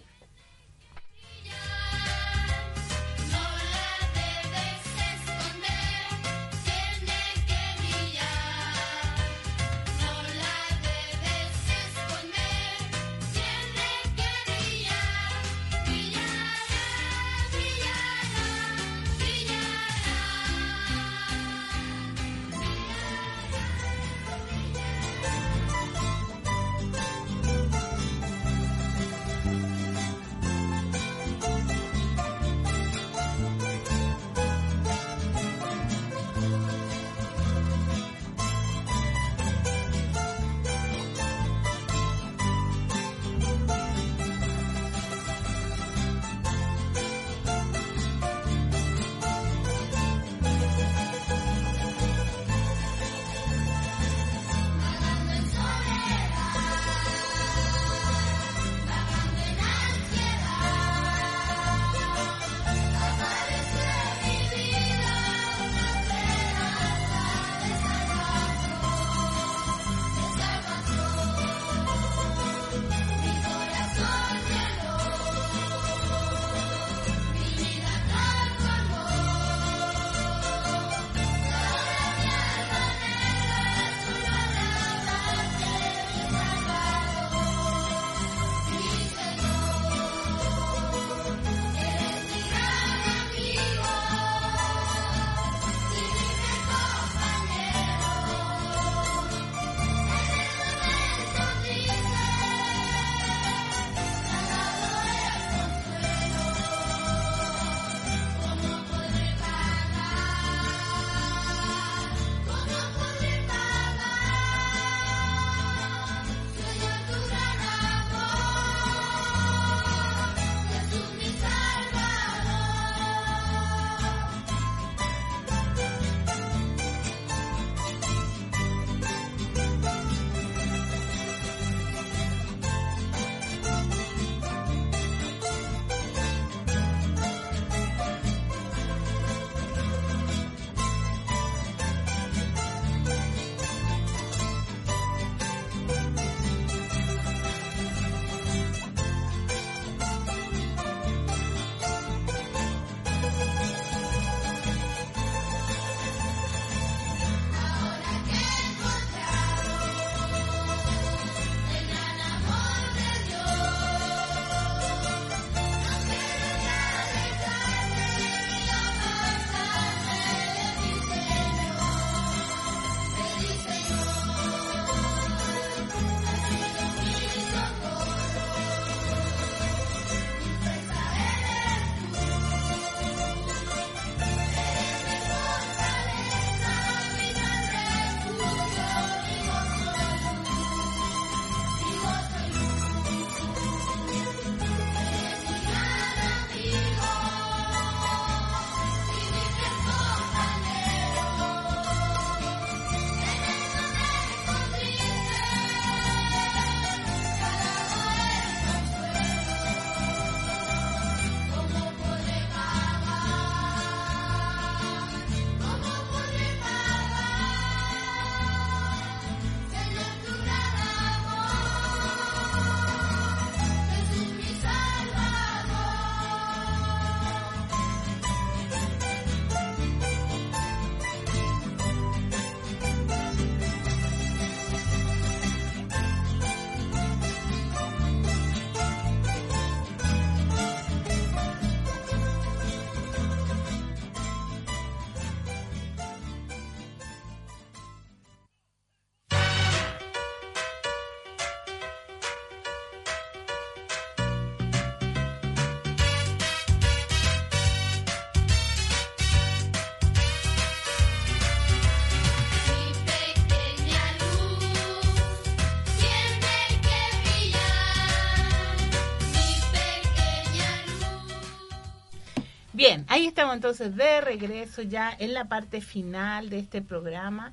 Estamos entonces de regreso ya en la parte final de este programa.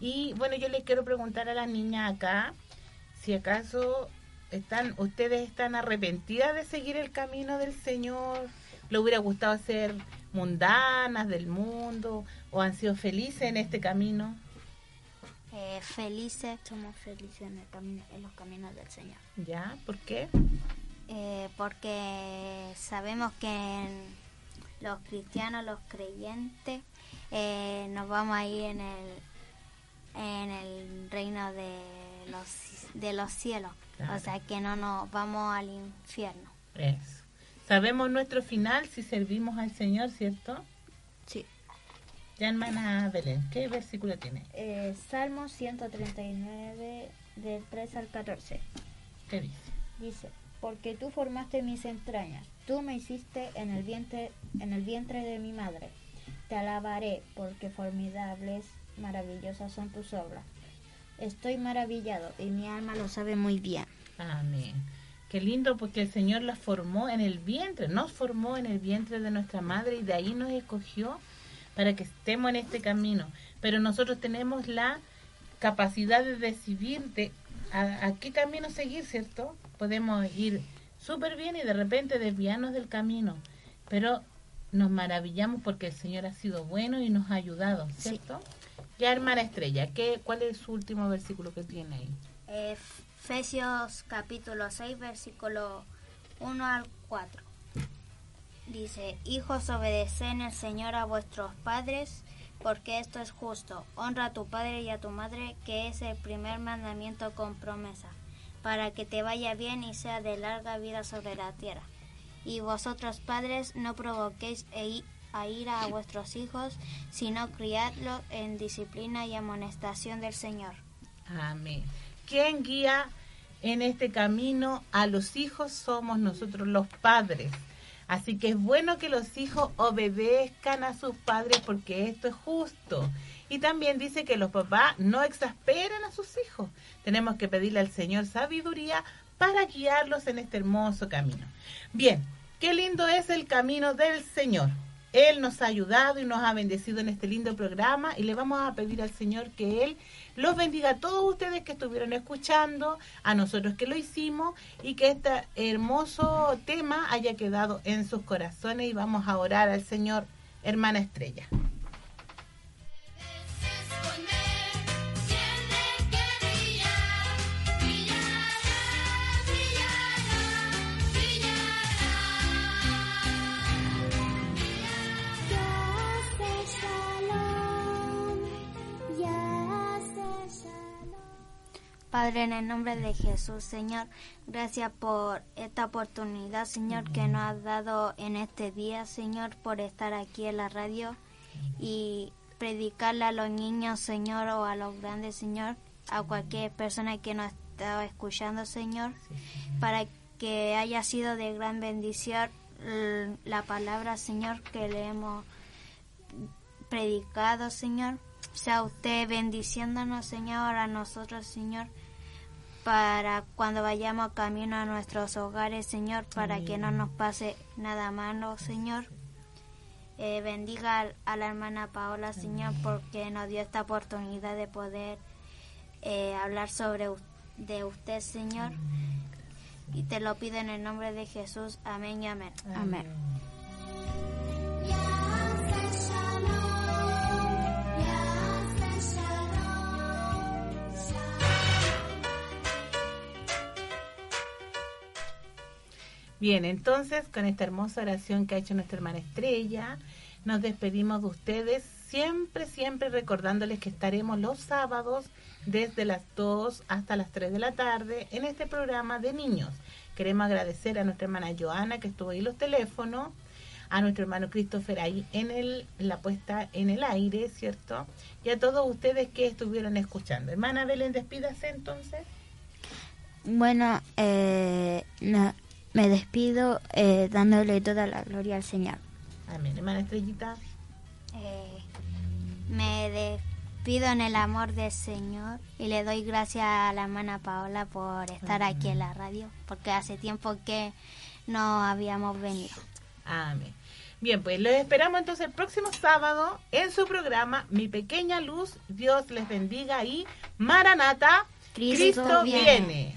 Y bueno, yo les quiero preguntar a las niñas acá si acaso están ustedes están arrepentidas de seguir el camino del Señor, le hubiera gustado ser mundanas del mundo o han sido felices en este camino. Eh, felices Somos felices en, el camino, en los caminos del Señor. ¿Ya? ¿Por qué? eh, porque sabemos que en los cristianos, los creyentes, eh, nos vamos a ir en el, en el reino de los, de los cielos. Claro. O sea que no nos vamos al infierno. Eso. Sabemos nuestro final si servimos al Señor, ¿cierto? Sí. Ya hermana Belén, ¿qué versículo tiene? Eh, Salmo 139, del 3 al 14. ¿Qué dice? Dice, porque tú formaste mis entrañas, tú me hiciste en el vientre, en el vientre de mi madre. Te alabaré, porque formidables, maravillosas son tus obras. Estoy maravillado y mi alma lo sabe muy bien. Amén. Qué lindo porque el Señor las formó en el vientre, nos formó en el vientre de nuestra madre y de ahí nos escogió para que estemos en este camino. Pero nosotros tenemos la capacidad de decidir de a, a qué camino seguir, ¿cierto? Podemos ir súper bien y de repente desviarnos del camino, pero nos maravillamos porque el Señor ha sido bueno y nos ha ayudado, ¿cierto? Ya hermana Estrella, ¿qué, ¿cuál es su último versículo que tiene ahí? Efesios capítulo 6, versículo 1 al 4. Dice, hijos, obedeced en el Señor a vuestros padres, porque esto es justo. Honra a tu padre y a tu madre, que es el primer mandamiento con promesa, para que te vaya bien y sea de larga vida sobre la tierra. Y vosotros padres no provoquéis e a ira a vuestros hijos, sino criadlos en disciplina y amonestación del Señor. Amén. ¿Quién guía en este camino a los hijos? Somos nosotros los padres. Así que es bueno que los hijos obedezcan a sus padres porque esto es justo. Y también dice que los papás no exasperen a sus hijos. Tenemos que pedirle al Señor sabiduría para guiarlos en este hermoso camino. Bien, qué lindo es el camino del Señor. Él nos ha ayudado y nos ha bendecido en este lindo programa y le vamos a pedir al Señor que Él los bendiga a todos ustedes que estuvieron escuchando, a nosotros que lo hicimos y que este hermoso tema haya quedado en sus corazones y vamos a orar al Señor, hermana Estrella. Padre, en el nombre de Jesús, Señor, gracias por esta oportunidad, Señor, que nos has dado en este día, Señor, por estar aquí en la radio y predicarle a los niños, Señor, o a los grandes, Señor, a cualquier persona que nos está escuchando, Señor, para que haya sido de gran bendición l- la palabra, Señor, que le hemos predicado, Señor. Sea usted bendiciéndonos, Señor, a nosotros, Señor, para cuando vayamos camino a nuestros hogares, Señor, para que no nos pase nada malo, Señor. Eh, bendiga al- a la hermana Paola, Señor, porque nos dio esta oportunidad de poder eh, hablar sobre u- de usted, Señor. Y te lo pido en el nombre de Jesús. Amén y amén. Amén. Bien, entonces con esta hermosa oración que ha hecho nuestra hermana Estrella, nos despedimos de ustedes, siempre, siempre recordándoles que estaremos los sábados desde las 2 hasta las 3 de la tarde en este programa de niños. Queremos agradecer a nuestra hermana Joana que estuvo ahí en los teléfonos, a nuestro hermano Christopher ahí en el, la puesta en el aire, ¿cierto? Y a todos ustedes que estuvieron escuchando. Hermana Belén, despídase entonces. Bueno, eh, no- me despido eh, dándole toda la gloria al Señor. Amén. Hermana Estrellita. Eh, me despido en el amor del Señor y le doy gracias a la hermana Paola por estar aquí en la radio, porque hace tiempo que no habíamos venido. Amén. Bien, pues los esperamos entonces el próximo sábado en su programa Mi Pequeña Luz. Dios les bendiga y Maranata, Cristo, viene.